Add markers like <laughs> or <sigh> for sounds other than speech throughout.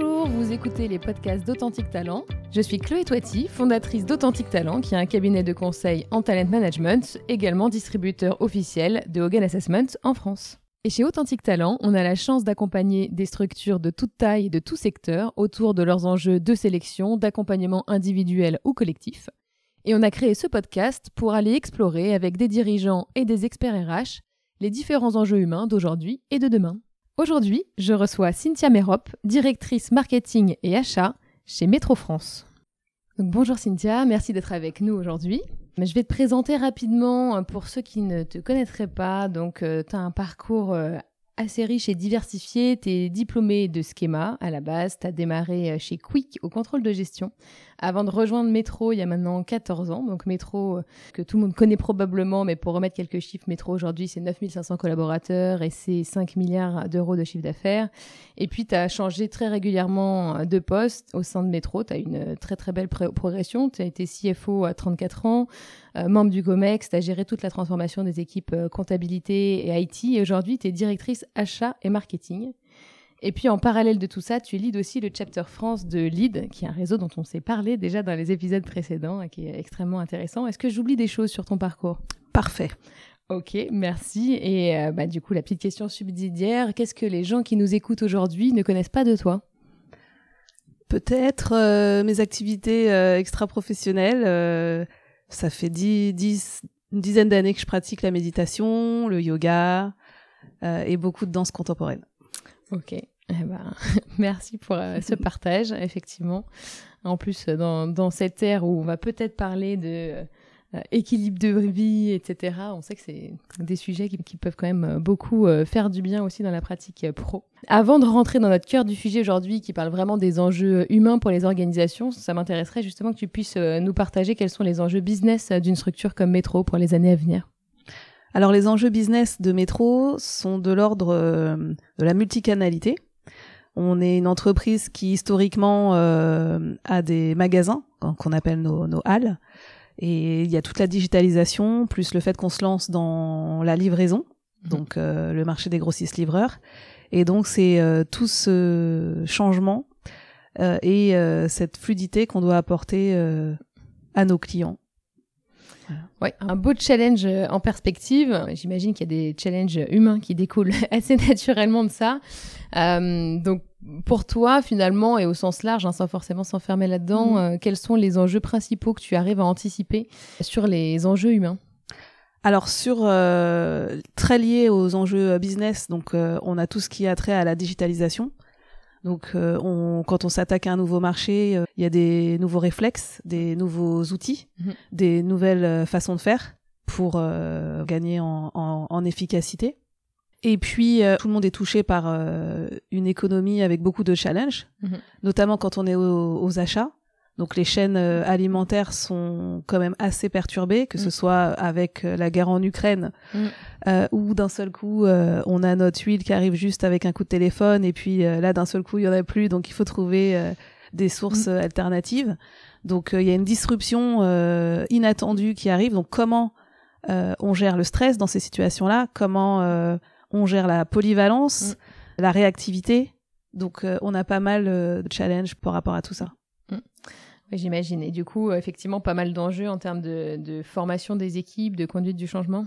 Bonjour, vous écoutez les podcasts d'Authentique Talent. Je suis Chloé Toiti, fondatrice d'Authentique Talent, qui est un cabinet de conseil en talent management, également distributeur officiel de Hogan Assessment en France. Et chez Authentique Talent, on a la chance d'accompagner des structures de toute taille et de tout secteur autour de leurs enjeux de sélection, d'accompagnement individuel ou collectif. Et on a créé ce podcast pour aller explorer avec des dirigeants et des experts RH les différents enjeux humains d'aujourd'hui et de demain. Aujourd'hui, je reçois Cynthia Mérop, directrice marketing et achat chez Métro France. bonjour Cynthia, merci d'être avec nous aujourd'hui. Je vais te présenter rapidement euh, pour ceux qui ne te connaîtraient pas. Donc, euh, tu as un parcours euh, assez riche et diversifié. Tu es diplômé de schéma à la base. Tu as démarré chez Quick au contrôle de gestion avant de rejoindre Métro il y a maintenant 14 ans. Donc Métro, euh, que tout le monde connaît probablement, mais pour remettre quelques chiffres, Métro aujourd'hui c'est 9500 collaborateurs et c'est 5 milliards d'euros de chiffre d'affaires. Et puis tu as changé très régulièrement de poste au sein de Métro. Tu as une très très belle progression. Tu as été CFO à 34 ans, euh, membre du GOMEX, tu as géré toute la transformation des équipes euh, comptabilité et IT. Et aujourd'hui tu es directrice achat et marketing. Et puis en parallèle de tout ça, tu leads aussi le chapter France de Lead, qui est un réseau dont on s'est parlé déjà dans les épisodes précédents et qui est extrêmement intéressant. Est-ce que j'oublie des choses sur ton parcours? Parfait. Ok, merci. Et euh, bah, du coup, la petite question subsidiaire, qu'est-ce que les gens qui nous écoutent aujourd'hui ne connaissent pas de toi? Peut-être euh, mes activités euh, extra-professionnelles. ça fait dix, dix, une dizaine d'années que je pratique la méditation, le yoga et beaucoup de danse contemporaine. Ok. Eh ben, <laughs> merci pour euh, ce <laughs> partage, effectivement. En plus, euh, dans, dans cette ère où on va peut-être parler de euh, équilibre de vie, etc., on sait que c'est des sujets qui, qui, peuvent quand même beaucoup faire du bien aussi dans la pratique pro. Avant de rentrer dans notre cœur du sujet aujourd'hui, qui parle vraiment des enjeux humains pour les organisations, ça m'intéresserait justement que tu puisses nous partager quels sont les enjeux business d'une structure comme Métro pour les années à venir. Alors les enjeux business de Métro sont de l'ordre de la multicanalité. On est une entreprise qui historiquement euh, a des magasins qu'on appelle nos, halles. Et il y a toute la digitalisation, plus le fait qu'on se lance dans la livraison, mhm. donc euh, le marché des grossistes livreurs. Et donc c'est euh, tout ce changement et cette fluidité qu'on doit apporter à nos clients. Ouais, un beau challenge en perspective. J'imagine qu'il y a des challenges humains qui découlent <laughs> assez naturellement de ça. Euh, donc, pour toi, finalement, et au sens large, hein, sans forcément s'enfermer là-dedans, mm. euh, quels sont les enjeux principaux que tu arrives à anticiper sur les enjeux humains? Alors sur euh, très lié aux enjeux business, donc on a tout ce qui a trait à la digitalisation. Donc on, quand on s'attaque à un nouveau marché, il y a des nouveaux réflexes, des nouveaux outils, mm-hmm. des nouvelles façons de faire pour gagner en, en, en efficacité. Et puis, euh, tout le monde est touché par euh, une économie avec beaucoup de challenges, mhm. notamment quand on est aux, achats. Donc, les chaînes euh, alimentaires sont quand même assez perturbées, que ce mhm. soit avec la guerre en Ukraine, mhm. où d'un seul coup, on a notre huile qui arrive juste avec un coup de téléphone, et puis là, d'un seul coup, il y en a plus, donc il faut trouver des sources alternatives. Donc, il y a une disruption inattendue qui arrive. Donc, comment on gère le stress dans ces situations-là? Comment on gère la polyvalence, mm. la réactivité? Donc euh, on a pas mal euh, de challenges par rapport à tout ça. J'imagine. Et du coup, effectivement, pas mal d'enjeux en termes de, formation des équipes, de conduite du changement.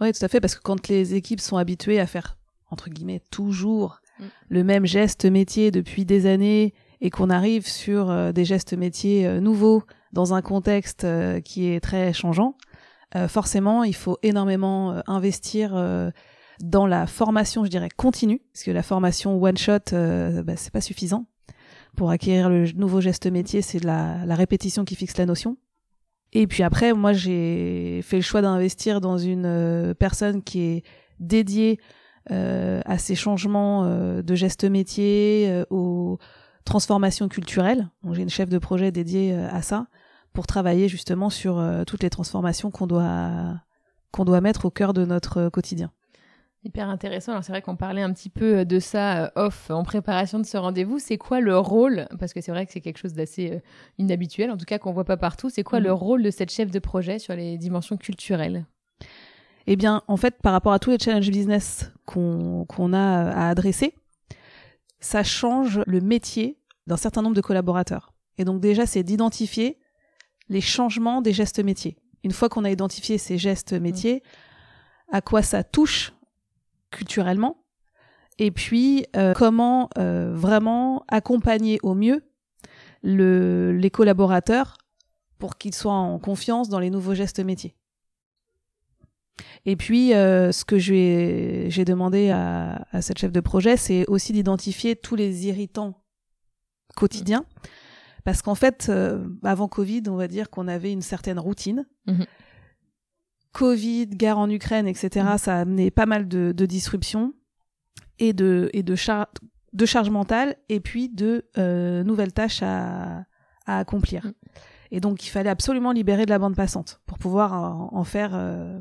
Oui, tout à fait, parce que quand les équipes sont habituées à faire, entre guillemets, toujours mm. le même geste métier depuis des années et qu'on arrive sur euh, des gestes métiers nouveaux dans un contexte qui est très changeant, forcément, il faut énormément investir dans la formation, je dirais, continue, parce que la formation one shot, euh, bah, c'est pas suffisant. Pour acquérir le nouveau geste métier, c'est la, la répétition qui fixe la notion. Et puis après, moi, j'ai fait le choix d'investir dans une euh, personne qui est dédiée euh, à ces changements euh, de gestes métier, aux transformations culturelles. Donc, j'ai une chef de projet dédiée à ça pour travailler justement sur toutes les transformations qu'on doit qu'on doit mettre au cœur de notre quotidien. Hyper intéressant. Alors c'est vrai qu'on parlait un petit peu euh, de ça euh, off en préparation de ce rendez-vous. C'est quoi le rôle Parce que c'est vrai que c'est quelque chose d'assez euh, inhabituel, en tout cas qu'on voit pas partout. C'est quoi le mhm. rôle de cette chef de projet sur les dimensions culturelles? Eh bien, en fait, par rapport à tous les challenges business qu'on a à adresser, ça change le métier d'un certain nombre de collaborateurs. Et donc déjà, c'est d'identifier les changements des gestes métiers. Une fois qu'on a identifié ces gestes métiers, à quoi ça touche culturellement, et puis euh, comment euh, vraiment accompagner au mieux le, les collaborateurs pour qu'ils soient en confiance dans les nouveaux gestes métiers. Et puis, euh, ce que j'ai demandé à, à, cette chef de projet, c'est aussi d'identifier tous les irritants quotidiens. Parce qu'en fait, avant Covid, on va dire qu'on avait une certaine routine. Mhm. Covid, guerre en Ukraine, etc., mhm. ça a amené pas mal de, de disruptions et de, et de, char de charge mentale et puis de euh, nouvelles tâches à, à accomplir. Mhm. Et donc, il fallait absolument libérer de la bande passante pour pouvoir en, en faire euh,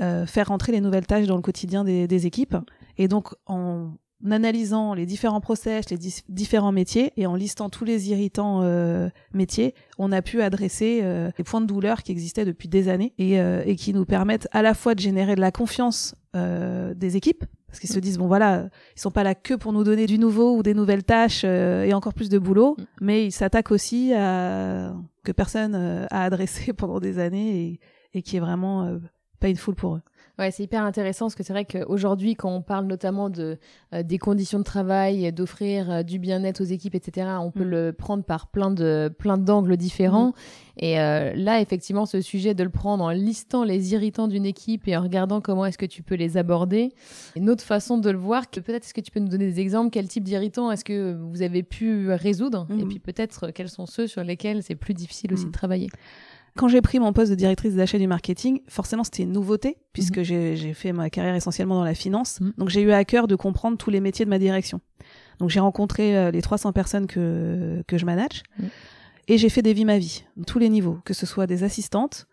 euh, faire rentrer les nouvelles tâches dans le quotidien des, des, équipes. Et donc, en analysant les différents process, les différents métiers, et en listant tous les irritants euh, métiers, on a pu adresser euh, les points de douleur qui existaient depuis des années et, euh, et qui nous permettent à la fois de générer de la confiance des équipes, parce qu'ils se disent bon voilà, ils sont pas là que pour nous donner du nouveau ou des nouvelles tâches et encore plus de boulot, mm. mais ils s'attaquent aussi à que personne a adressé <laughs> pendant des années et, et qui est vraiment pas une foule pour eux. Ouais, c'est hyper intéressant parce que c'est vrai qu'aujourd'hui, quand on parle notamment de euh, des conditions de travail, d'offrir euh, du bien-être aux équipes, etc., on peut mm. le prendre par plein de plein d'angles différents. Mm. Et euh, là, effectivement, ce sujet de le prendre en listant les irritants d'une équipe et en regardant comment est-ce que tu peux les aborder, une autre façon de le voir. Peut-être est-ce que tu peux nous donner des exemples? Quel type d'irritants est-ce que vous avez pu résoudre? Et mm. puis peut-être quels sont ceux sur lesquels c'est plus difficile aussi de travailler? Quand j'ai pris mon poste de directrice d'achat du marketing, forcément c'était une nouveauté puisque mhm. j'ai fait ma carrière essentiellement dans la finance. Mhm. Donc j'ai eu à cœur de comprendre tous les métiers de ma direction. Donc j'ai rencontré euh, les 300 personnes que que je manage mhm. et j'ai fait des vies ma vie, tous les niveaux, que ce soit des assistantes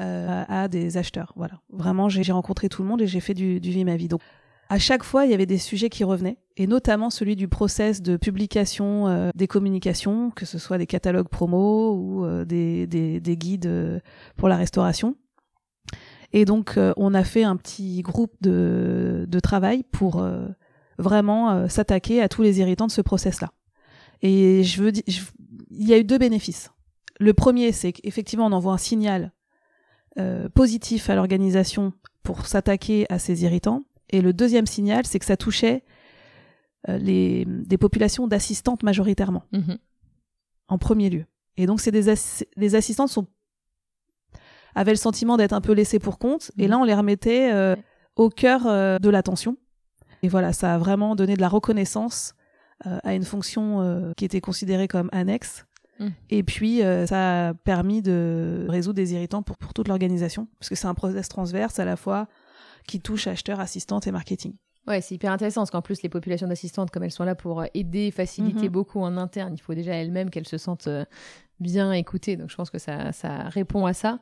euh, à, des acheteurs. Voilà, vraiment j'ai rencontré tout le monde et j'ai fait du, du vie ma vie. Donc à chaque fois, il y avait des sujets qui revenaient, et notamment celui du process de publication euh, des communications, que ce soit des catalogues promo ou euh, des, des, des, guides euh, pour la restauration. Et donc, on a fait un petit groupe de, de travail pour vraiment s'attaquer à tous les irritants de ce process-là. Et je veux dire, il y a eu deux bénéfices. Le premier, c'est qu'effectivement, on envoie un signal positif à l'organisation pour s'attaquer à ces irritants. Et le deuxième signal, c'est que ça touchait euh, les, des populations d'assistantes majoritairement, mhm. en premier lieu. Et donc, c'est des les assistantes sont avaient le sentiment d'être un peu laissées pour compte, et là, on les remettait euh, au cœur euh, de l'attention. Et voilà, ça a vraiment donné de la reconnaissance à une fonction qui était considérée comme annexe. Mhm. Et puis, ça a permis de résoudre des irritants pour, pour toute l'organisation, parce que c'est un process transverse à la fois qui touche acheteurs, assistantes et marketing. Ouais, c'est hyper intéressant parce qu'en plus, les populations d'assistantes, comme elles sont là pour aider, faciliter mhm. beaucoup en interne, il faut déjà elles-mêmes qu'elles se sentent euh, bien écoutées. Donc, je pense que ça, ça répond à ça.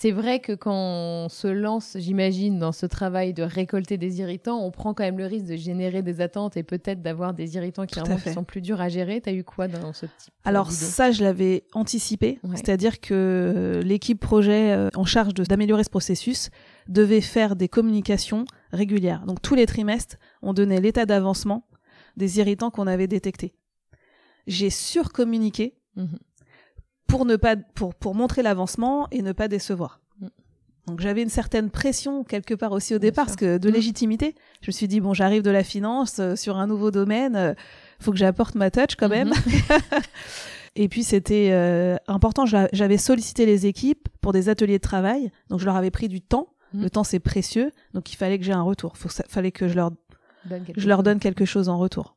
C'est vrai que quand on se lance, j'imagine, dans ce travail de récolter des irritants, on prend quand même le risque de générer des attentes et peut-être d'avoir des irritants qui, sont plus durs à gérer. T'as eu quoi dans ce type Alors ça, je l'avais anticipé, c'est-à-dire que l'équipe projet euh, en charge d'améliorer ce processus devait faire des communications régulières. Donc tous les trimestres, on donnait l'état d'avancement des irritants qu'on avait détectés. J'ai surcommuniqué mmh pour ne pas pour pour montrer l'avancement et ne pas décevoir. Mm. Donc j'avais une certaine pression quelque part aussi au départ, parce que de mm. légitimité. Je me suis dit bon, j'arrive de la finance euh, sur un nouveau domaine, euh, faut que j'apporte ma touch quand même. <laughs> Et puis c'était euh, important. J'avais sollicité les équipes pour des ateliers de travail, donc je leur avais pris du temps. Le temps c'est précieux, donc il fallait que j'ai un retour. Faut, fallait que je leur je leur donne quelque chose en retour.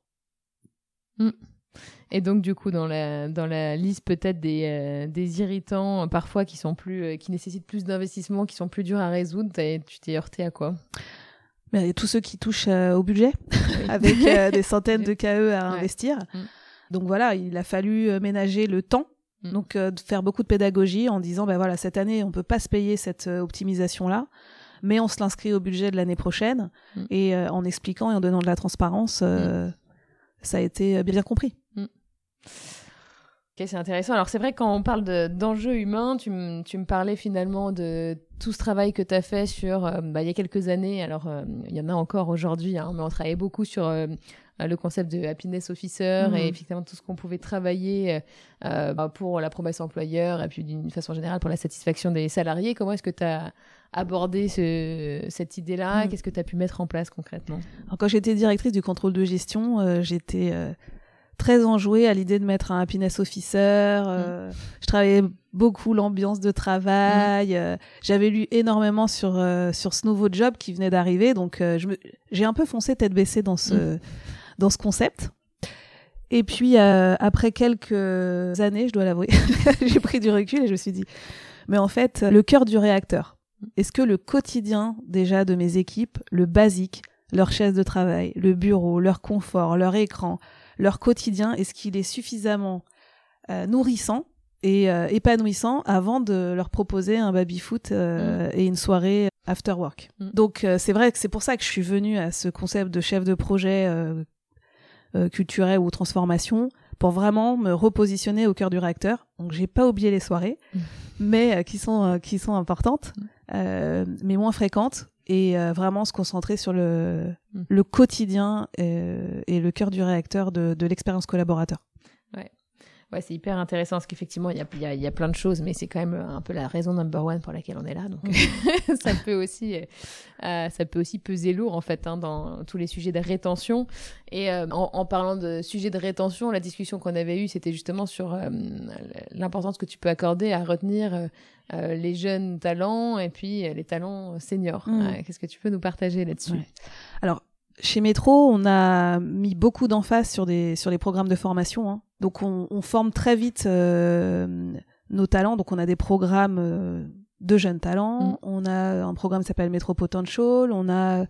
Et donc, du coup, dans la, dans la liste peut-être des, euh, des irritants, euh, parfois qui sont plus, euh, qui nécessitent plus d'investissement, qui sont plus durs à résoudre, tu t'es heurté à quoi? Ben, Tous ceux qui touchent au budget, <laughs> avec des <laughs> centaines de KE à investir. Mm. Donc voilà, il a fallu ménager le temps mm. donc de faire beaucoup de pédagogie en disant ben voilà cette année on peut pas se payer cette optimisation là mais on se l'inscrit au budget de l'année prochaine mm. et en expliquant et en donnant de la transparence ça a été bien compris Ok, c'est intéressant. Alors c'est vrai quand on parle d'enjeux humains, tu, tu, me parlais finalement de tout ce travail que tu as fait sur, euh, bah, il y a quelques années, alors euh, il y en a encore aujourd'hui, hein, mais on travaillait beaucoup sur euh, le concept de happiness officer et mmh. effectivement tout ce qu'on pouvait travailler bah, pour la promesse employeur et puis d'une façon générale pour la satisfaction des salariés. Comment est-ce que tu as abordé ce, cette idée-là mmh. Qu'est-ce que tu as pu mettre en place concrètement alors, Quand j'étais directrice du contrôle de gestion, j'étais très enjouée à l'idée de mettre un happiness officer. Euh, mm. Je travaillais beaucoup l'ambiance de travail. Mm. Euh, J'avais lu énormément sur euh, sur ce nouveau job qui venait d'arriver, donc euh, j'ai un peu foncé tête baissée dans ce mm. Dans ce concept. Et puis après quelques années, je dois l'avouer, <laughs> j'ai pris du recul et je me suis dit, mais en fait, le cœur du réacteur. Est-ce que le quotidien déjà de mes équipes, le basique, leur chaise de travail, le bureau, leur confort, leur écran, leur quotidien Est-ce qu'il est suffisamment euh, nourrissant et euh, épanouissant avant de leur proposer un baby-foot euh, mm. et une soirée after work? Mm. Donc c'est vrai que c'est pour ça que je suis venue à ce concept de chef de projet culturel ou transformation pour vraiment me repositionner au cœur du réacteur. Donc j'ai pas oublié les soirées, mm. mais qui sont qui sont importantes, mais moins fréquentes et euh, vraiment se concentrer sur le, mm. le quotidien euh, et le cœur du réacteur de, de l'expérience collaborateur. Ouais. C'est hyper intéressant parce qu'effectivement, il y a, y, a, y a, plein de choses, mais c'est quand même un peu la raison number one pour laquelle on est là. Donc, mm. <laughs> ça peut aussi, euh, ça peut aussi peser lourd en fait hein, dans tous les sujets de rétention. Et euh, en, en, parlant de sujets de rétention, la discussion qu'on avait eue, c'était justement sur euh, l'importance que tu peux accorder à retenir euh, les jeunes talents et puis euh, les talents seniors. Mm. Euh, qu'est-ce que tu peux nous partager là-dessus? Alors, chez Métro, on a mis beaucoup d'emphase sur, des, sur les programmes de formation. Hein. Donc, on, on, forme très vite nos talents. Donc, on a des programmes de jeunes talents. Mm. On a un programme qui s'appelle Métro Potential. On a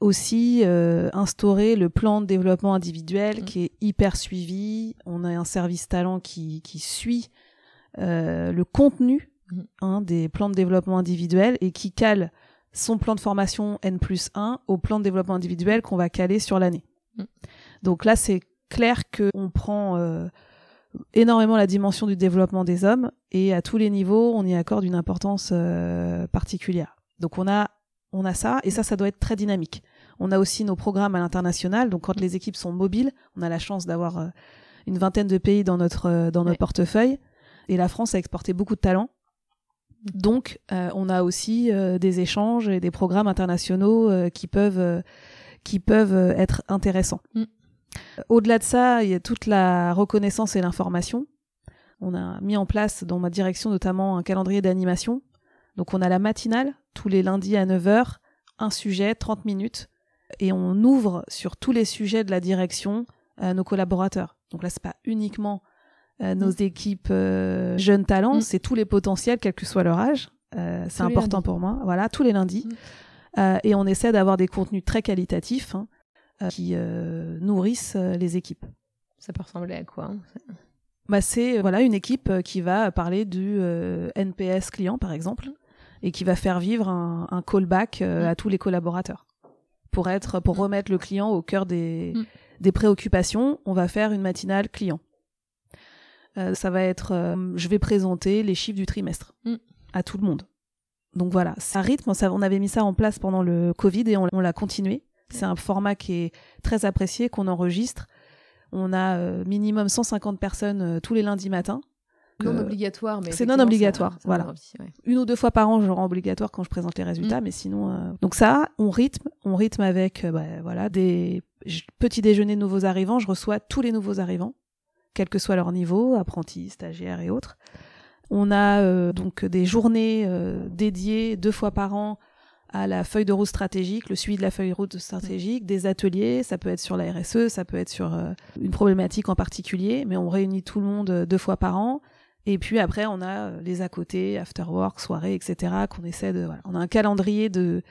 aussi euh, instauré le plan de développement individuel mm. qui est hyper suivi. On a un service talent qui, qui suit euh, le contenu Mm. hein, des plans de développement individuel et qui cale son plan de formation N plus 1 au plan de développement individuel qu'on va caler sur l'année. Mm. Donc là, c'est clair qu'on prend euh, énormément la dimension du développement des hommes et à tous les niveaux, on y accorde une importance euh, particulière. Donc on a, on a ça et ça, ça doit être très dynamique. On a aussi nos programmes à l'international. Donc quand les équipes sont mobiles, on a la chance d'avoir euh, une vingtaine de pays dans notre dans notre portefeuille. Et la France a exporté beaucoup de talents. Donc, euh, on a aussi euh, des échanges et des programmes internationaux euh, qui peuvent qui peuvent être intéressants. Mm. Au-delà de ça, il y a toute la reconnaissance et l'information. On a mis en place dans ma direction notamment un calendrier d'animation. Donc on a la matinale tous les lundis à 9h, un sujet, 30 minutes, et on ouvre sur tous les sujets de la direction à nos collaborateurs. Donc là, c'est pas uniquement euh, nos mm. équipes euh, jeunes talents, mm. c'est tous les potentiels, quel que soit leur âge. Euh, c'est important pour moi. Voilà, tous les lundis. Mm. et on essaie d'avoir des contenus très qualitatifs hein, qui nourrissent les équipes. Ça peut ressembler à quoi hein, bah, c'est voilà une équipe qui va parler du NPS client par exemple et qui va faire vivre un, un callback à tous les collaborateurs pour être pour remettre le client au cœur des, des préoccupations. On va faire une matinale client. Euh, ça va être, euh, je vais présenter les chiffres du trimestre mm. à tout le monde. Donc voilà, ça rythme. Ça, on avait mis ça en place pendant le Covid et on, l'a continué. C'est un format qui est très apprécié, qu'on enregistre. On a euh, minimum 150 personnes tous les lundis matins. Non obligatoire, mais c'est non obligatoire. voilà, une ou deux fois par an, je rends obligatoire quand je présente les résultats, mm. mais sinon, donc ça, on rythme, on rythme avec, bah, voilà, des petits déjeuners de nouveaux arrivants. Je reçois tous les nouveaux arrivants quel que soit leur niveau, apprentis, stagiaires et autres. On a euh, donc des journées euh, dédiées deux fois par an à la feuille de route stratégique, le suivi de la feuille de route stratégique, des ateliers, ça peut être sur la RSE, ça peut être sur euh, une problématique en particulier, mais on réunit tout le monde deux fois par an. Et puis après, on a les à côté, after work, soirée, etc. qu'on essaie de. Voilà. On a un calendrier de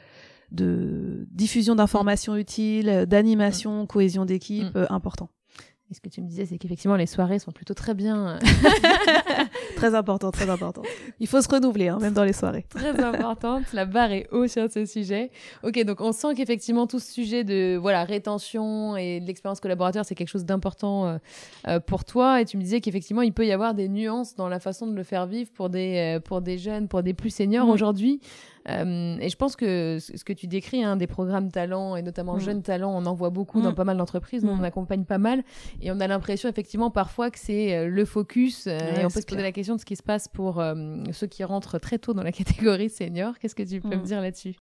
de diffusion d'informations utiles, d'animation, cohésion d'équipe mm. important. Et ce que tu me disais, c'est qu'effectivement, les soirées sont plutôt très bien. <laughs> très important, très important. Il faut se renouveler, hein, même dans les soirées. <laughs> Très importante. La barre est haute sur ce sujet. Ok, donc on sent qu'effectivement, tout ce sujet de voilà rétention et de l'expérience collaborateur, c'est quelque chose d'important euh, euh, pour toi. Et tu me disais qu'effectivement, il peut y avoir des nuances dans la façon de le faire vivre pour des, euh, pour des jeunes, pour des plus seniors mm. aujourd'hui. Euh, et je pense que ce que tu décris, hein, des programmes talents et notamment mm. jeunes talents, on en voit beaucoup dans mm. pas mal d'entreprises. Nous, on mm. accompagne pas mal et on a l'impression effectivement parfois que c'est euh, le focus. Euh, et on peut se poser la question de ce qui se passe pour ceux qui rentrent très tôt dans la <laughs> catégorie senior. Qu'est-ce que tu peux me dire là-dessus?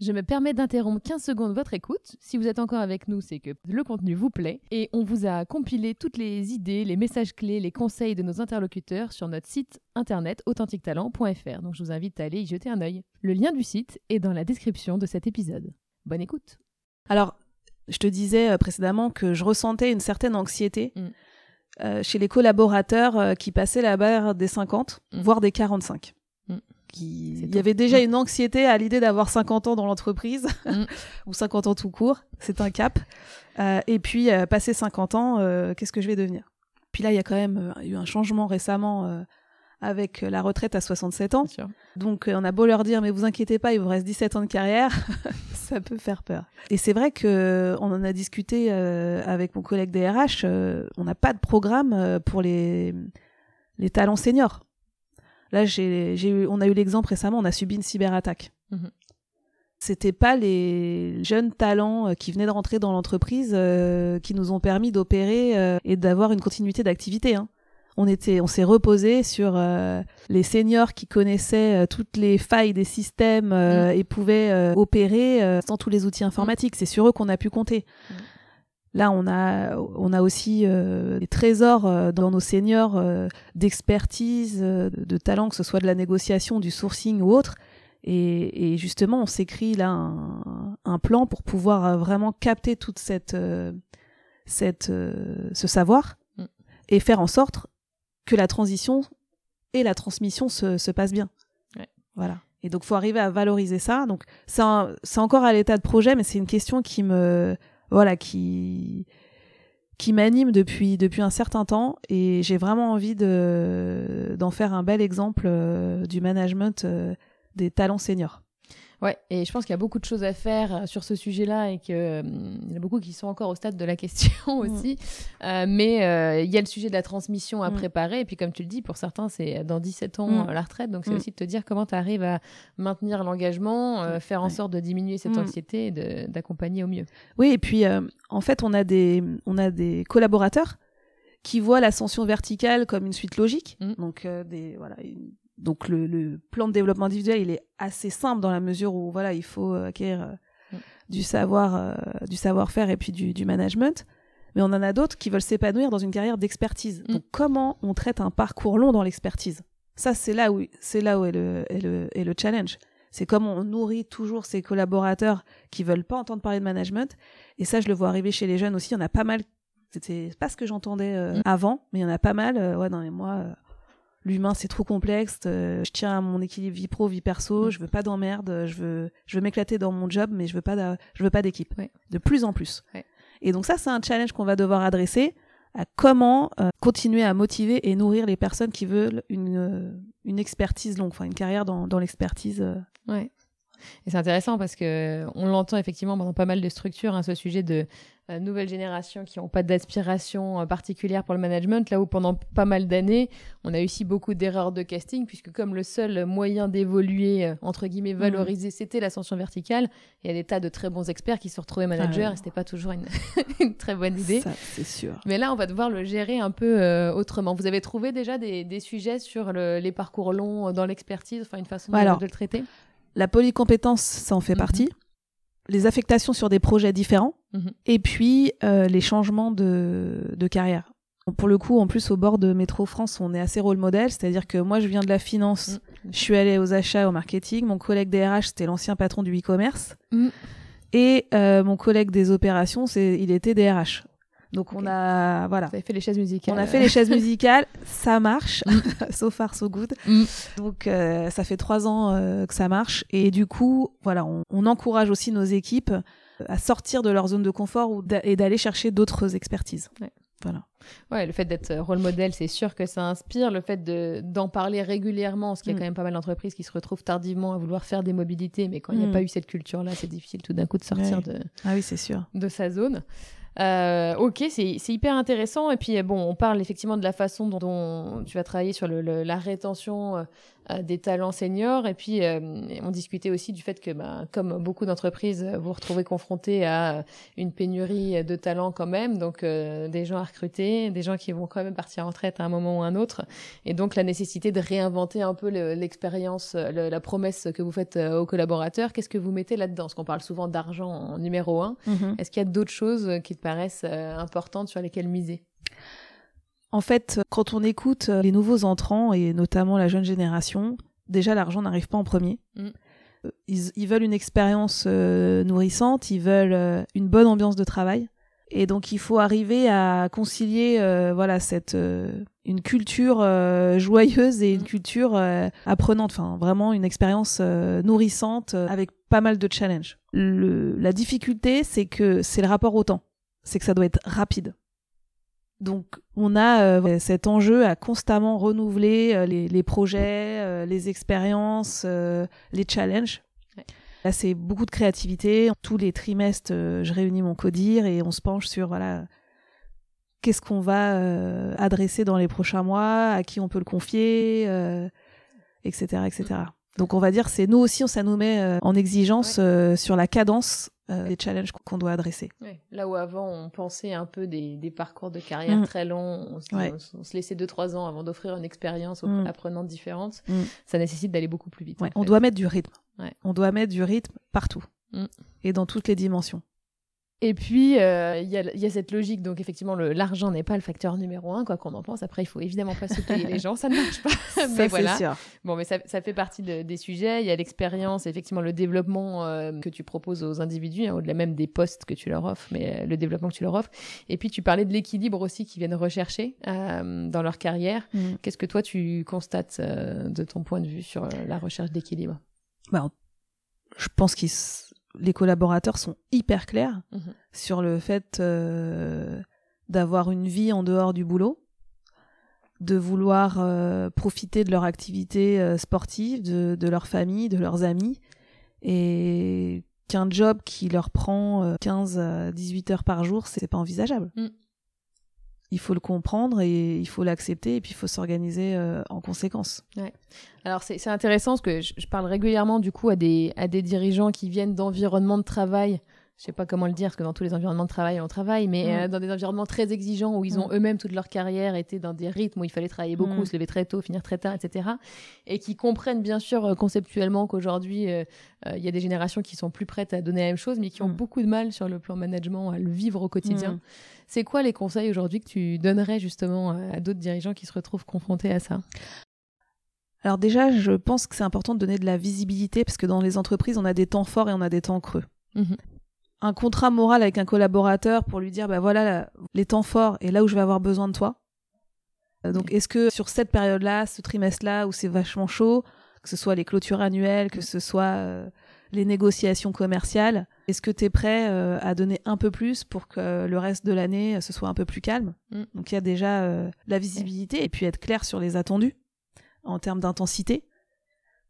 Je me permets d'interrompre 15 secondes votre écoute. Si vous êtes encore avec nous, c'est que le contenu vous plaît et on vous a compilé toutes les idées, les messages clés, les conseils de nos interlocuteurs sur notre site internet authentiquetalent.fr. Donc je vous invite à aller y jeter un œil. Le lien du site est dans la description de cet épisode. Bonne écoute. Alors, je te disais euh, précédemment que je ressentais une certaine anxiété mm. euh, chez les collaborateurs euh, qui passaient la barre des 50, mm. voire des 45 il y avait déjà mm. une anxiété à l'idée d'avoir 50 ans dans l'entreprise mm. <laughs> ou 50 ans tout court, c'est un cap. Euh, et puis euh, passer 50 ans, euh, qu'est-ce que je vais devenir? Puis là, il y a quand même eu un changement récemment avec la retraite à 67 ans. Donc on a beau leur dire mais vous inquiétez pas, il vous reste 17 ans de carrière, <laughs> ça peut faire peur. Et c'est vrai que on en a discuté avec mon collègue DRH, on n'a pas de programme pour les les talents seniors. Là, j'ai, eu, on a eu l'exemple récemment, on a subi une cyberattaque. Mhm. C'était pas les jeunes talents euh, qui venaient de rentrer dans l'entreprise euh, qui nous ont permis d'opérer euh, et d'avoir une continuité d'activité. Hein. On était, on s'est reposé sur les seniors qui connaissaient toutes les failles des systèmes mhm. et pouvaient opérer sans tous les outils informatiques. C'est sur eux qu'on a pu compter. Là, on a, on a aussi euh, des trésors euh, dans nos seniors euh, d'expertise, de, talent, que ce soit de la négociation, du sourcing ou autre. Et, justement, on s'écrit là un, plan pour pouvoir vraiment capter toute cette, cette, ce savoir mm. et faire en sorte que la transition et la transmission se, se passent bien. Voilà. Et donc, faut arriver à valoriser ça. Donc, c'est encore à l'état de projet, mais c'est une question qui me voilà, qui qui m'anime depuis depuis un certain temps et j'ai vraiment envie de d'en faire un bel exemple euh, du management euh, des talents seniors. Ouais, et je pense qu'il y a beaucoup de choses à faire euh, sur ce sujet-là et qu'il euh, y en a beaucoup qui sont encore au stade de la question <laughs> mm. aussi. Euh, mais euh, il y a le sujet de la transmission à mm. préparer. Et puis, comme tu le dis, pour certains, c'est dans 17 ans mm. la retraite. Donc, c'est aussi de te dire comment tu arrives à maintenir l'engagement, faire en sorte de diminuer cette anxiété et d'accompagner au mieux. Oui, et puis, en fait, on a des, on a des collaborateurs qui voient l'ascension verticale comme une suite logique. Donc, des, voilà, une donc le, plan de développement individuel, il est assez simple dans la mesure où voilà, il faut euh, acquérir euh, mm. du savoir, euh, du savoir-faire et puis du, management. Mais on en a d'autres qui veulent s'épanouir dans une carrière d'expertise. Mm. Donc comment on traite un parcours long dans l'expertise? Ça, c'est là où c'est là où est le, est le, est le challenge. C'est comment on nourrit toujours ces collaborateurs qui veulent pas entendre parler de management. Et ça, je le vois arriver chez les jeunes aussi. Il y en a pas mal. C'était pas ce que j'entendais mm. avant, mais il y en a pas mal. ouais, dans les mois l'humain c'est trop complexe, euh, je tiens à mon équilibre vie pro vie perso, mm. je veux pas d'emmerde, je veux je veux m'éclater dans mon job mais je veux pas je veux pas d'équipe. De plus en plus. Et donc ça c'est un challenge qu'on va devoir adresser à comment euh, continuer à motiver et nourrir les personnes qui veulent une euh, une expertise longue, enfin une carrière dans dans l'expertise. Ouais. Et c'est intéressant parce que on l'entend effectivement dans pas mal de structures, hein, ce sujet de nouvelles générations qui n'ont pas d'aspiration euh, particulière pour le management, là où pendant pas mal d'années, on a eu aussi beaucoup d'erreurs de casting, puisque comme le seul moyen d'évoluer, euh, entre guillemets, mhm. valoriser, c'était l'ascension verticale, il y a des tas de très bons experts qui se retrouvaient managers, ah et c'était pas toujours <laughs> une, très bonne idée. Ça, c'est sûr. Mais là, on va devoir le gérer un peu autrement. Vous avez trouvé déjà des, sujets sur les parcours longs dans l'expertise, enfin une façon de, de, le traiter? La polycompétence, ça en fait mhm. partie les affectations sur des projets différents mhm. et puis euh, les changements de, de carrière. Pour le coup, en plus, au bord de Métro France, on est assez rôle modèle, c'est-à-dire que moi, je viens de la finance, mhm. je suis allée aux achats, au marketing, mon collègue DRH, c'était l'ancien patron du e-commerce, mhm. et euh, mon collègue des opérations, c'est, il était DRH. Donc on a voilà. Vous avez fait les chaises musicales. On a fait les chaises musicales, ça marche, mm. <laughs> so far so good. Mm. Donc euh, ça fait trois ans euh, que ça marche et du coup voilà, on, encourage aussi nos équipes à sortir de leur zone de confort et d'aller chercher d'autres expertises. Voilà. Ouais, le fait d'être rôle modèle, c'est sûr que ça inspire. Le fait de, d'en parler régulièrement, parce qu'il y a Mm. quand même pas mal d'entreprises qui se retrouvent tardivement à vouloir faire des mobilités, mais quand il n'y a Mm. pas eu cette culture-là, c'est difficile tout d'un coup de sortir Ouais. de, Ah oui, sûr. de sa zone. Euh, ok, c'est hyper intéressant. Et puis, euh, bon, on parle effectivement de la façon dont, dont tu vas travailler sur le, le- la rétention euh, euh, des talents seniors. Et puis, euh, on discutait aussi du fait que, bah, comme beaucoup d'entreprises, euh, vous vous retrouvez confrontés à une pénurie de talents quand même. Donc, euh, des gens à recruter, des gens qui vont quand même partir en retraite à un moment ou un autre. Et donc, la nécessité de réinventer un peu le- l'expérience, euh, le- la promesse que vous faites euh, aux collaborateurs. Qu'est-ce que vous mettez là-dedans? Parce qu'on parle souvent d'argent en numéro un. Est-ce qu'il y a d'autres choses euh, qui te paraissent euh, importantes sur lesquelles miser? En fait, quand on écoute euh, les nouveaux entrants et notamment la jeune génération, déjà l'argent n'arrive pas en premier. Mm. Euh, Ils, ils veulent une expérience euh, nourrissante, ils veulent euh, une bonne ambiance de travail. Et donc il faut arriver à concilier euh, voilà cette une culture joyeuse et une Mm. culture apprenante, enfin vraiment une expérience nourrissante avec pas mal de challenges. Le, la difficulté, c'est que c'est le rapport au temps, c'est que ça doit être rapide. Donc on a euh, cet enjeu à constamment renouveler euh, les, les projets, euh, les expériences, euh, les challenges. Ouais. Là c'est beaucoup de créativité. Tous les trimestres, euh, je réunis mon codir et on se penche sur voilà qu'est-ce qu'on va euh, adresser dans les prochains mois, à qui on peut le confier, euh, etc., etc. Donc on va dire c'est nous aussi ça nous met euh, en exigence euh, sur la cadence euh, des challenges qu'on doit adresser. Ouais. Là où avant on pensait un peu des, des parcours de carrière Mm. très longs, on se, Ouais. on se- on se laissait 2-3 ans avant d'offrir une expérience aux Mm. apprenantes différentes, Mm. ça nécessite d'aller beaucoup plus vite. On fait. doit mettre du rythme. On doit mettre du rythme partout Mm. et dans toutes les dimensions. Et puis, euh, il y, a, il y a cette logique, donc effectivement, le- l'argent n'est pas le facteur numéro un, quoi qu'on en pense. Après, il faut évidemment pas se payer les gens, ça ne marche pas. <laughs> Ça, mais c'est voilà. sûr. Bon, mais ça, ça fait partie de- des sujets. Il y a l'expérience, effectivement, le développement euh, que tu proposes aux individus, hein, au-delà même des postes que tu leur offres, mais euh, le développement que tu leur offres. Et puis, tu parlais de l'équilibre aussi qu'ils viennent rechercher dans leur carrière. Mm. Qu'est-ce que toi, tu constates de ton point de vue sur la recherche d'équilibre? Bah, je pense que les collaborateurs sont hyper clairs Mhm. sur le fait euh, d'avoir une vie en dehors du boulot, de vouloir euh, profiter de leur activité euh, sportive, de, de leur famille, de leurs amis, et qu'un job qui leur prend euh, 15 à 18 heures par jour, c'est pas envisageable. Mm. Il faut le comprendre et il faut l'accepter et puis il faut s'organiser euh, en conséquence. Alors c'est c'est intéressant parce que je, je parle régulièrement du coup à des, à des dirigeants qui viennent d'environnements de travail. Je sais pas comment le dire parce que dans tous les environnements de travail on travaille, mais Mm. euh, dans des environnements très exigeants où ils ont Mm. eux-mêmes toute leur carrière été dans des rythmes où il fallait travailler beaucoup, Mm. se lever très tôt, finir très tard, etc. Et qui comprennent bien sûr euh, conceptuellement qu'aujourd'hui euh, euh, il y a des générations qui sont plus prêtes à donner la même chose, mais qui ont beaucoup de mal sur le plan management à le vivre au quotidien. C'est quoi les conseils aujourd'hui que tu donnerais justement à d'autres dirigeants qui se retrouvent confrontés à ça? Alors déjà, je pense que c'est important de donner de la visibilité parce que dans les entreprises, on a des temps forts et on a des temps creux. Mhm. Un contrat moral avec un collaborateur pour lui dire, bah voilà, là, les temps forts et là où je vais avoir besoin de toi. Euh, Donc, est-ce que sur cette période-là, ce trimestre-là, où c'est vachement chaud, que ce soit les clôtures annuelles, que ce soit euh, les négociations commerciales, est-ce que tu es prêt euh, à donner un peu plus pour que le reste de l'année, ce soit un peu plus calme? Mm. Donc, il y a déjà la visibilité et puis être clair sur les attendus en termes d'intensité.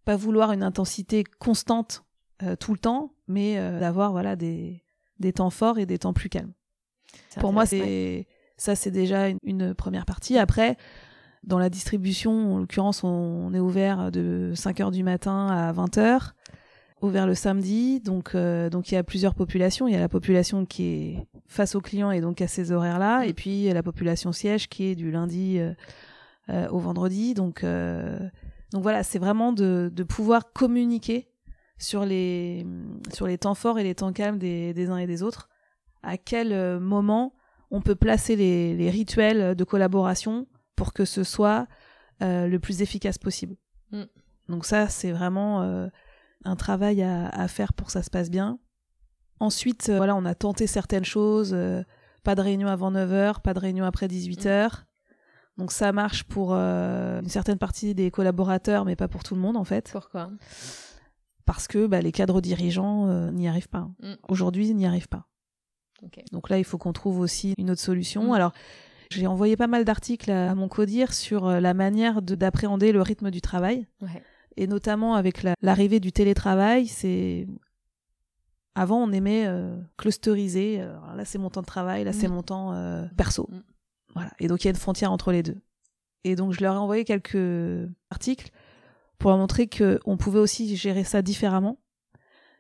Pas vouloir une intensité constante euh, tout le temps, mais euh, d'avoir voilà des, des temps forts et des temps plus calmes. Pour moi, c'est ça, c'est déjà une, une première partie. Après, dans la distribution, en l'occurrence, on, on est ouvert de 5h du matin à 20h, ouvert le samedi. Donc, euh, donc il y a plusieurs populations. Il y a la population qui est face aux clients et donc à ces horaires-là, et puis il y a la population siège qui est du lundi euh, euh, au vendredi. Donc, euh, donc voilà, c'est vraiment de, de pouvoir communiquer sur les, sur les temps forts et les temps calmes des, des uns et des autres. À quel euh, moment on peut placer les, les rituels de collaboration pour que ce soit euh, le plus efficace possible. Mm. Donc ça, c'est vraiment euh, un travail à, à faire pour que ça se passe bien. Ensuite, euh, voilà, on a tenté certaines choses. pas de réunion avant 9h, pas de réunion après 18h. Donc ça marche pour une certaine partie des collaborateurs, mais pas pour tout le monde en fait. Pourquoi? Parce que bah, les cadres dirigeants euh, n'y arrivent pas. Mm. Aujourd'hui, ils n'y arrivent pas. Donc là, il faut qu'on trouve aussi une autre solution. Mm. Alors, J'ai envoyé pas mal d'articles à, mon codir sur euh, la manière d'appréhender le rythme du travail. Et notamment avec l'arrivée du télétravail, c'est avant, on aimait euh, clusteriser. Là, c'est mon temps de travail, là, c'est mm. mon temps euh, perso. Voilà. Et donc, il y a une frontière entre les deux. Et donc, je leur ai envoyé quelques articles pour leur montrer qu'on pouvait aussi gérer ça différemment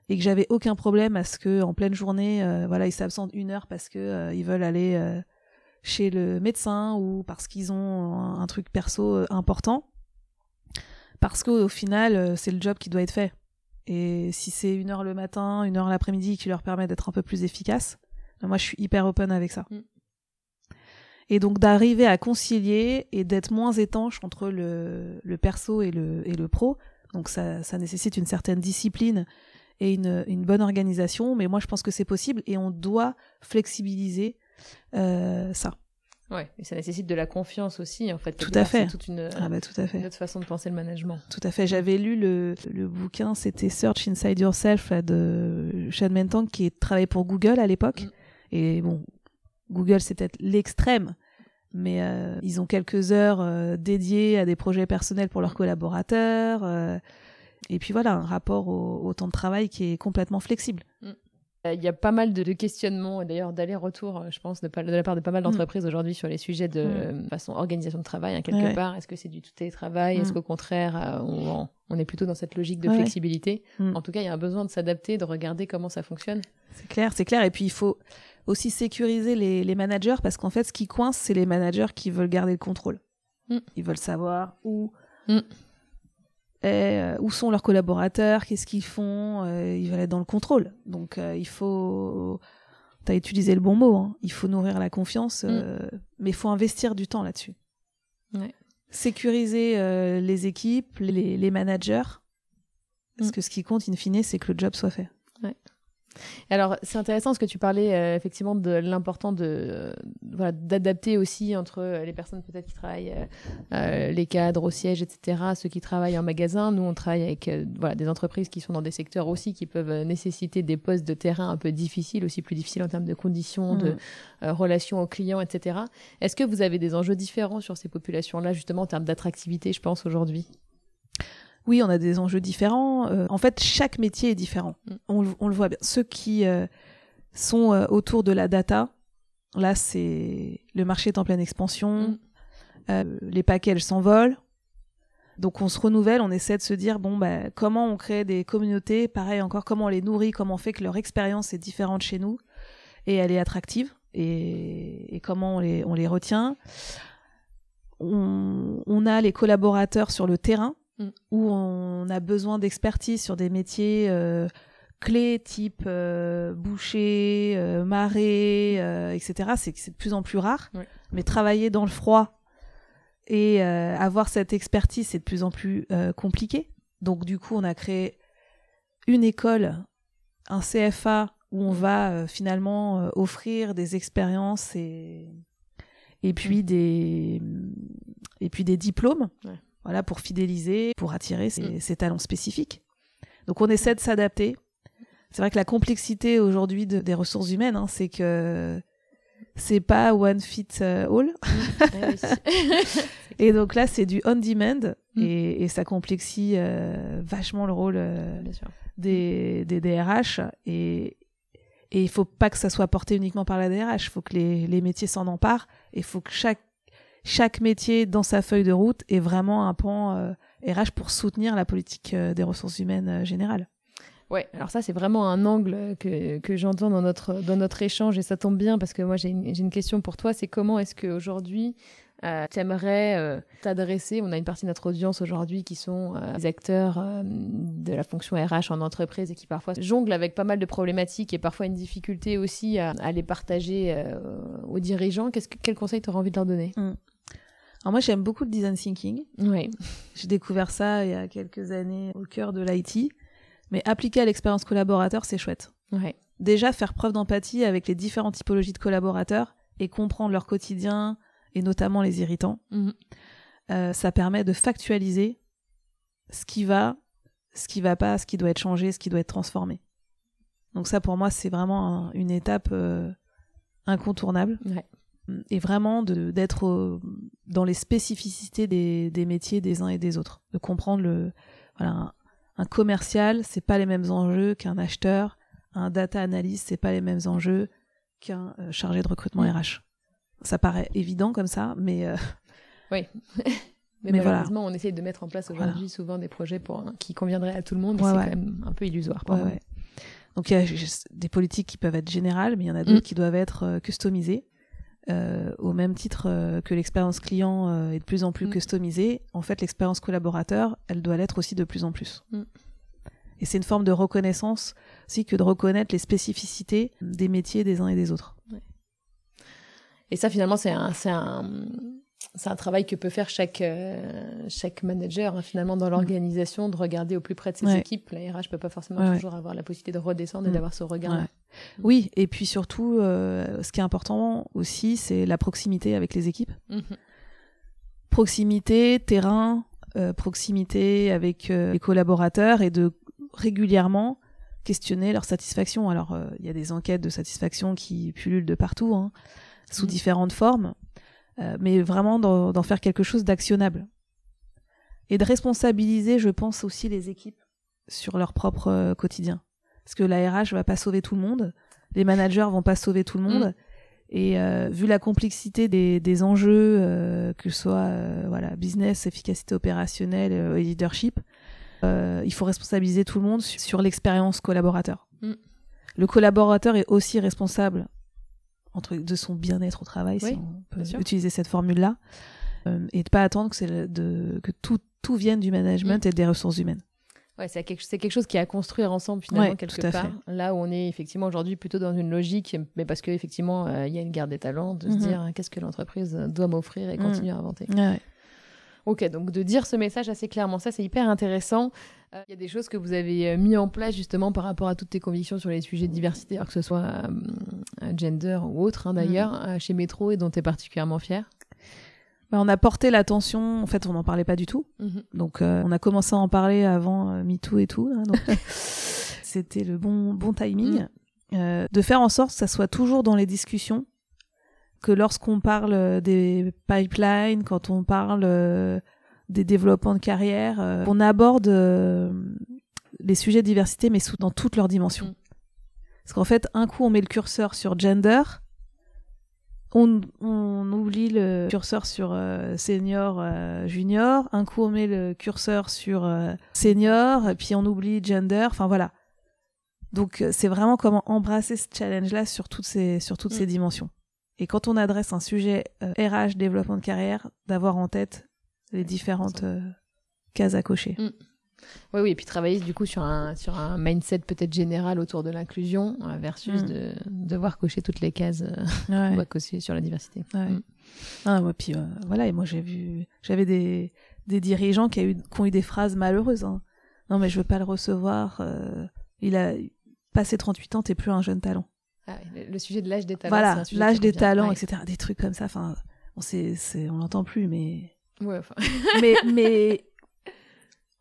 et que j'avais aucun problème à ce que en pleine journée, voilà, ils s'absentent une heure parce que ils veulent aller chez le médecin ou parce qu'ils ont un, truc perso important. Parce qu'au final, c'est le job qui doit être fait. Et si c'est une heure le matin, une heure l'après-midi qui leur permet d'être un peu plus efficace, moi je suis hyper open avec ça. Mm. Et donc d'arriver à concilier et d'être moins étanche entre le, le perso et le, et le pro. Donc ça, ça nécessite une certaine discipline et une, une bonne organisation, mais moi je pense que c'est possible et on doit flexibiliser euh, ça. Ouais, et ça nécessite de la confiance aussi, en fait. Tout à fait. toute une, ah bah, tout à fait. une autre façon de penser le management. Tout à fait. J'avais lu le, le bouquin, c'était Search Inside Yourself de Sean Mentang, qui travaillait pour Google à l'époque. Mm. Et bon, Google, c'est peut-être l'extrême, mais euh, ils ont quelques heures euh, dédiées à des projets personnels pour leurs collaborateurs. Euh, et puis voilà, un rapport au, au, temps de travail qui est complètement flexible. Mm. Il y a pas mal de, questionnements, d'ailleurs d'aller-retour, je pense, de, de, la part de pas mal mm. d'entreprises aujourd'hui sur les sujets de mm. façon organisation de travail, hein, quelque part. Est-ce que c'est du tout télétravail Est-ce qu'au contraire, on, est plutôt dans cette logique de flexibilité? En tout cas, il y a un besoin de s'adapter, de regarder comment ça fonctionne. C'est clair, c'est clair. Et puis, il faut aussi sécuriser les, les managers parce qu'en fait, ce qui coince, c'est les managers qui veulent garder le contrôle. Ils veulent savoir où euh, où sont leurs collaborateurs, qu'est-ce qu'ils font, euh, ils veulent être dans le contrôle. Donc euh, il faut, tu as utilisé le bon mot, hein. il faut nourrir la confiance, mm. mais il faut investir du temps là-dessus. Ouais. Sécuriser les équipes, les, les managers, parce mm. que ce qui compte in fine, c'est que le job soit fait. Alors, c'est intéressant ce que tu parlais euh, effectivement de l'important de euh, voilà, d'adapter aussi entre euh, les personnes peut-être qui travaillent, les cadres au siège, etc., ceux qui travaillent en magasin. Nous, on travaille avec voilà, des entreprises qui sont dans des secteurs aussi qui peuvent nécessiter des postes de terrain un peu difficiles, aussi plus difficiles en termes de conditions, de mmh. relations aux clients, etc. Est-ce que vous avez des enjeux différents sur ces populations-là, justement en termes d'attractivité, je pense, aujourd'hui? Oui, on a des enjeux différents. Euh, en fait, chaque métier est différent. Mm. On, le voit bien. Ceux qui euh, sont euh, autour de la data, là, c'est le marché est en pleine expansion. Mm. les packages s'envolent. Donc on se renouvelle, on essaie de se dire bon bah comment on crée des communautés, pareil encore comment on les nourrit, comment on fait que leur expérience est différente chez nous? Et elle est attractive et, comment on les, on les retient? On, on, a les collaborateurs sur le terrain Mm. où on a besoin d'expertise sur des métiers euh, clés type euh, boucher, euh, marée, etc. C'est c'est de plus en plus rare. Mais travailler dans le froid et avoir cette expertise, c'est de plus en plus compliqué. Donc du coup, on a créé une école, un CFA où on va finalement offrir des expériences et et puis mm. des et puis des diplômes voilà, pour fidéliser, pour attirer mm. ces, talents spécifiques. Donc on essaie de s'adapter. C'est vrai que la complexité aujourd'hui des ressources humaines, hein, c'est que c'est pas one fit euh, all. Mm. <laughs> Et donc là, c'est du on demand mm. et, ça complexifie euh, vachement le rôle euh, des, des DRH et et il faut pas que ça soit porté uniquement par la DRH. Il faut que les, les métiers s'en emparent. Il faut que chaque chaque métier dans sa feuille de route est vraiment un pan RH euh, pour soutenir la politique euh, des ressources humaines euh, générales. Ouais, alors ça c'est vraiment un angle que, que j'entends dans notre, dans notre échange et ça tombe bien parce que moi j'ai une, une, question pour toi, c'est comment est-ce qu'aujourd'hui euh, tu aimerais t'adresser, on a une partie de notre audience aujourd'hui qui sont des acteurs de la fonction RH en entreprise et qui parfois jonglent avec pas mal de problématiques et parfois une difficulté aussi à, à les partager aux dirigeants. Qu'est-ce que, quel conseil tu aurais envie de leur donner? Mmh. Alors moi j'aime beaucoup le design thinking. Oui. J'ai découvert ça il y a quelques années au cœur de l'IT, mais appliquer à l'expérience collaborateur c'est chouette. Ouais. Déjà faire preuve d'empathie avec les différentes typologies de collaborateurs et comprendre leur quotidien et notamment les irritants. Mhm. Euh, ça permet de factualiser ce qui va, ce qui va pas, ce qui doit être changé, ce qui doit être transformé. Donc ça pour moi c'est vraiment une étape euh, incontournable. Ouais. et vraiment d'être dans les spécificités des, des métiers des uns et des autres, de comprendre le voilà un, un commercial, c'est pas les mêmes enjeux qu'un acheteur, un data analyst, c'est pas les mêmes enjeux qu'un euh, chargé de recrutement Mm. RH. Ça paraît évident comme ça, mais euh, <laughs> Mais, Mais voilà. malheureusement, on essaye de mettre en place aujourd'hui souvent des projets pour, qui conviendraient à tout le monde. Ouais, c'est ouais. quand même un peu illusoire. Ouais, par ouais. Donc il y a des politiques qui peuvent être générales, mais il y en a d'autres Mm. qui doivent être euh, customisées. Euh, au même titre euh, que l'expérience client euh, est de plus en plus Mm. customisée, en fait l'expérience collaborateur, elle doit l'être aussi de plus en plus. Mm. Et c'est une forme de reconnaissance aussi que de reconnaître les spécificités des métiers des uns et des autres. Et ça, finalement, c'est un, c'est un, c'est un travail que peut faire chaque, euh, chaque manager, hein, finalement, dans l'organisation, de regarder au plus près de ses Mm. Ouais. équipes. La RH peut pas forcément Ouais, toujours avoir la possibilité de redescendre et Mm. d'avoir ce regard. Ouais. Oui, et puis surtout, euh, ce qui est important aussi, c'est la proximité avec les équipes. Mhm. proximité, terrain, euh, proximité avec les collaborateurs et de régulièrement questionner leur satisfaction. Alors, il y a des enquêtes de satisfaction qui pullulent de partout, hein, sous différentes formes, euh, mais vraiment d'en faire quelque chose d'actionnable. Et de responsabiliser, je pense, aussi les équipes sur leur propre euh, quotidien. Parce que la RH va pas sauver tout le monde, les managers vont pas sauver tout le monde. Mm. Et euh, vu la complexité des, des enjeux, que ce soit voilà business, efficacité opérationnelle et leadership, il faut responsabiliser tout le monde sur, sur l'expérience collaborateur. Mm. Le collaborateur est aussi responsable entre de son bien-être au travail, Oui, si on peut utiliser cette formule-là, euh, et de pas attendre que c'est le- de que tout tout vienne du management Mm. et des ressources humaines. Ouais, c'est quelque, chose qui est à construire ensemble finalement Ouais, quelque part. fait. Là où on est effectivement aujourd'hui plutôt dans une logique, mais parce qu'effectivement il y a une guerre des talents, de se Mhm. dire qu'est-ce que l'entreprise doit m'offrir et Mhm. continuer à inventer. Ouais. Ok, donc de dire ce message assez clairement, ça c'est hyper intéressant. Euh, Il y a des choses que vous avez euh, mis en place justement par rapport à toutes tes convictions sur les sujets de diversité, alors que ce soit euh, euh, gender ou autre hein, d'ailleurs, euh, chez Métro et dont tu es particulièrement fier. Bah, on a porté l'attention, en fait, on n'en parlait pas du tout. Donc euh, on a commencé à en parler avant euh, MeToo et tout. hein, donc <laughs> c'était le bon bon timing Euh, de faire en sorte que ça soit toujours dans les discussions, que lorsqu'on parle euh, des pipelines, quand on parle euh, des développements de carrière, euh, on aborde euh, les sujets de diversité mais sous, dans toutes leurs dimensions. Mm. Parce qu'en fait, un coup on met le curseur sur gender, on, on oublie le curseur sur euh, senior, euh, junior. Un coup, on met le curseur sur euh, senior, puis on oublie gender. Enfin voilà. Donc c'est vraiment comment embrasser ce challenge-là sur toutes ces sur toutes Mm. ces dimensions. Et quand on adresse un sujet RH, développement de carrière, d'avoir en tête les différentes euh, cases à cocher. Oui, oui, et puis travailler du coup sur un, sur un mindset peut-être général autour de l'inclusion euh, versus Mm. de devoir cocher toutes les cases euh, Ouais. <laughs> cocher sur la diversité. Ouais. Mm. Ah, ouais, puis voilà, et moi j'ai vu, j'avais des, des dirigeants qui, a eu, qui ont eu des phrases malheureuses. hein. Non, mais je veux pas le recevoir. il a passé 38 ans, t'es plus un jeune talent. Ah, le, le sujet de l'âge des talents. voilà, l'âge des talents, etc. Des trucs comme ça. Enfin, on sait, on l'entend plus, mais, Ouais, enfin, <laughs> mais, mais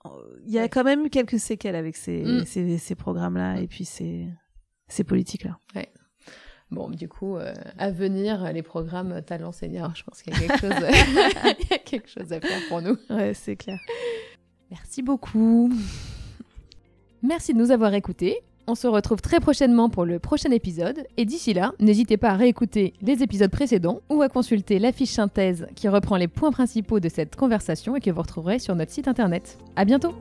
euh, il y a quand même eu quelques séquelles avec ces, Mm. ces, ces programmes-là et puis ces, ces politiques-là. Bon, du coup, euh, à venir, les programmes talent senior, je pense qu'il y a quelque chose, <laughs> il y a quelque chose à faire pour nous. Ouais, c'est clair. Merci beaucoup. Merci de nous avoir écoutés. On se retrouve très prochainement pour le prochain épisode. Et d'ici là, n'hésitez pas à réécouter les épisodes précédents ou à consulter la fiche synthèse qui reprend les points principaux de cette conversation et que vous retrouverez sur notre site internet. À bientôt!